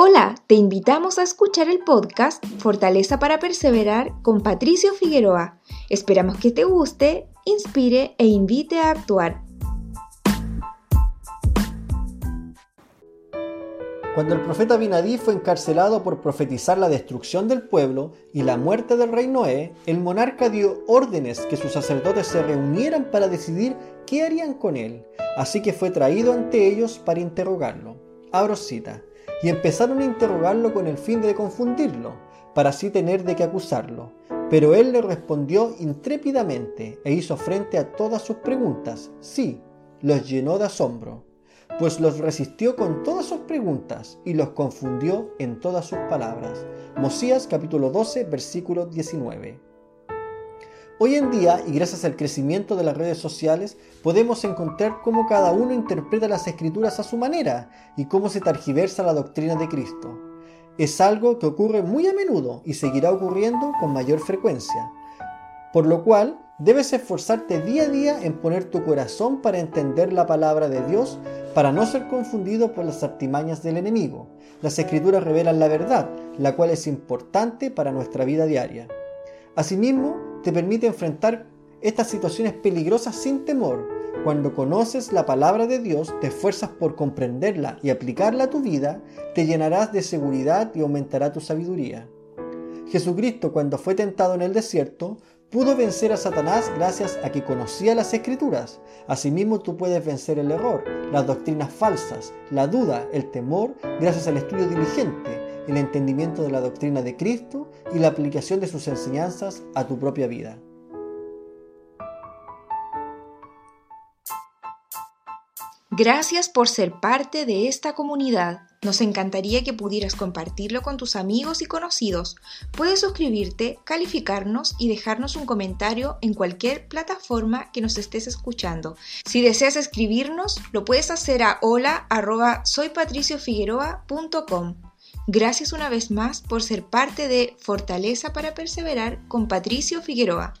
Hola, te invitamos a escuchar el podcast Fortaleza para Perseverar con Patricio Figueroa. Esperamos que te guste, inspire e invite a actuar. Cuando el profeta Binadí fue encarcelado por profetizar la destrucción del pueblo y la muerte del rey Noé, el monarca dio órdenes que sus sacerdotes se reunieran para decidir qué harían con él. Así que fue traído ante ellos para interrogarlo. Abro cita y empezaron a interrogarlo con el fin de confundirlo, para así tener de qué acusarlo. Pero él le respondió intrépidamente e hizo frente a todas sus preguntas. Sí, los llenó de asombro, pues los resistió con todas sus preguntas y los confundió en todas sus palabras. Mosías capítulo 12, versículo 19. Hoy en día, y gracias al crecimiento de las redes sociales, podemos encontrar cómo cada uno interpreta las escrituras a su manera y cómo se targiversa la doctrina de Cristo. Es algo que ocurre muy a menudo y seguirá ocurriendo con mayor frecuencia. Por lo cual, debes esforzarte día a día en poner tu corazón para entender la palabra de Dios, para no ser confundido por las artimañas del enemigo. Las escrituras revelan la verdad, la cual es importante para nuestra vida diaria. Asimismo, te permite enfrentar estas situaciones peligrosas sin temor. Cuando conoces la palabra de Dios, te esfuerzas por comprenderla y aplicarla a tu vida, te llenarás de seguridad y aumentará tu sabiduría. Jesucristo, cuando fue tentado en el desierto, pudo vencer a Satanás gracias a que conocía las escrituras. Asimismo, tú puedes vencer el error, las doctrinas falsas, la duda, el temor, gracias al estudio diligente el entendimiento de la doctrina de Cristo y la aplicación de sus enseñanzas a tu propia vida. Gracias por ser parte de esta comunidad. Nos encantaría que pudieras compartirlo con tus amigos y conocidos. Puedes suscribirte, calificarnos y dejarnos un comentario en cualquier plataforma que nos estés escuchando. Si deseas escribirnos, lo puedes hacer a hola@soypatriciofigueroa.com. Gracias una vez más por ser parte de Fortaleza para Perseverar con Patricio Figueroa.